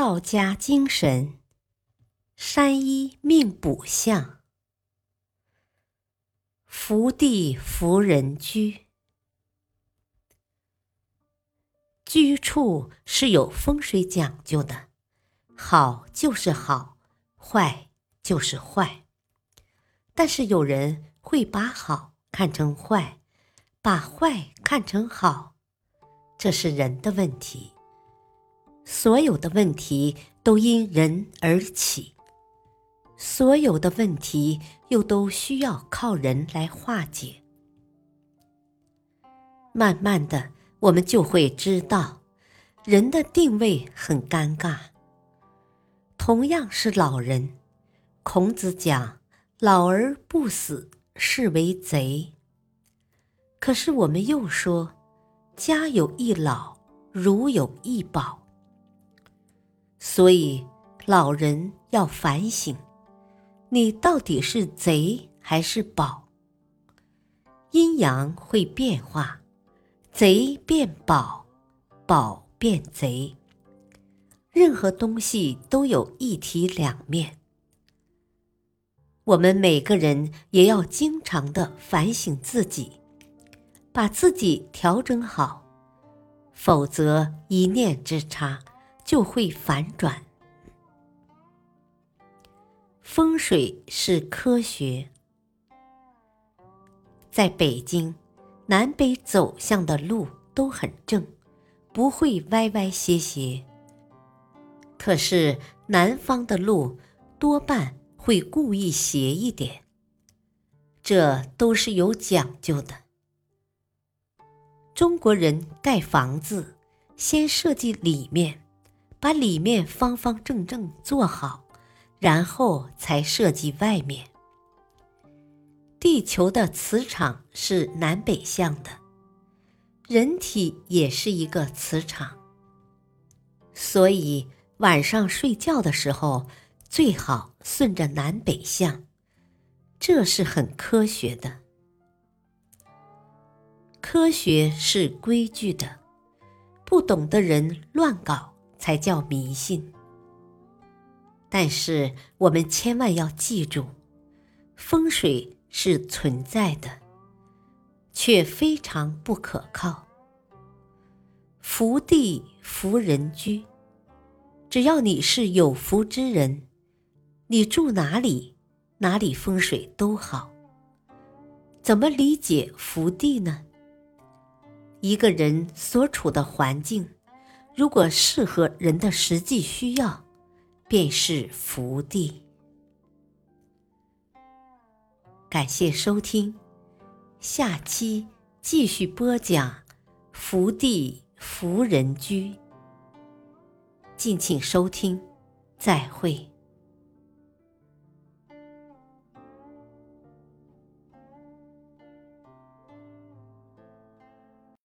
道家精神，山医命卜相，福地福人居。居处是有风水讲究的，好就是好，坏就是坏。但是有人会把好看成坏，把坏看成好，这是人的问题。所有的问题都因人而起，所有的问题又都需要靠人来化解。慢慢的，我们就会知道，人的定位很尴尬。同样是老人，孔子讲“老而不死，是为贼”。可是我们又说“家有一老，如有一宝”。所以，老人要反省：你到底是贼还是宝？阴阳会变化，贼变宝，宝变贼。任何东西都有一体两面。我们每个人也要经常的反省自己，把自己调整好，否则一念之差。就会反转。风水是科学，在北京，南北走向的路都很正，不会歪歪斜斜。可是南方的路多半会故意斜一点，这都是有讲究的。中国人盖房子，先设计里面。把里面方方正正做好，然后才设计外面。地球的磁场是南北向的，人体也是一个磁场，所以晚上睡觉的时候最好顺着南北向，这是很科学的。科学是规矩的，不懂的人乱搞。才叫迷信。但是我们千万要记住，风水是存在的，却非常不可靠。福地福人居，只要你是有福之人，你住哪里，哪里风水都好。怎么理解福地呢？一个人所处的环境。如果适合人的实际需要，便是福地。感谢收听，下期继续播讲福地福人居。敬请收听，再会。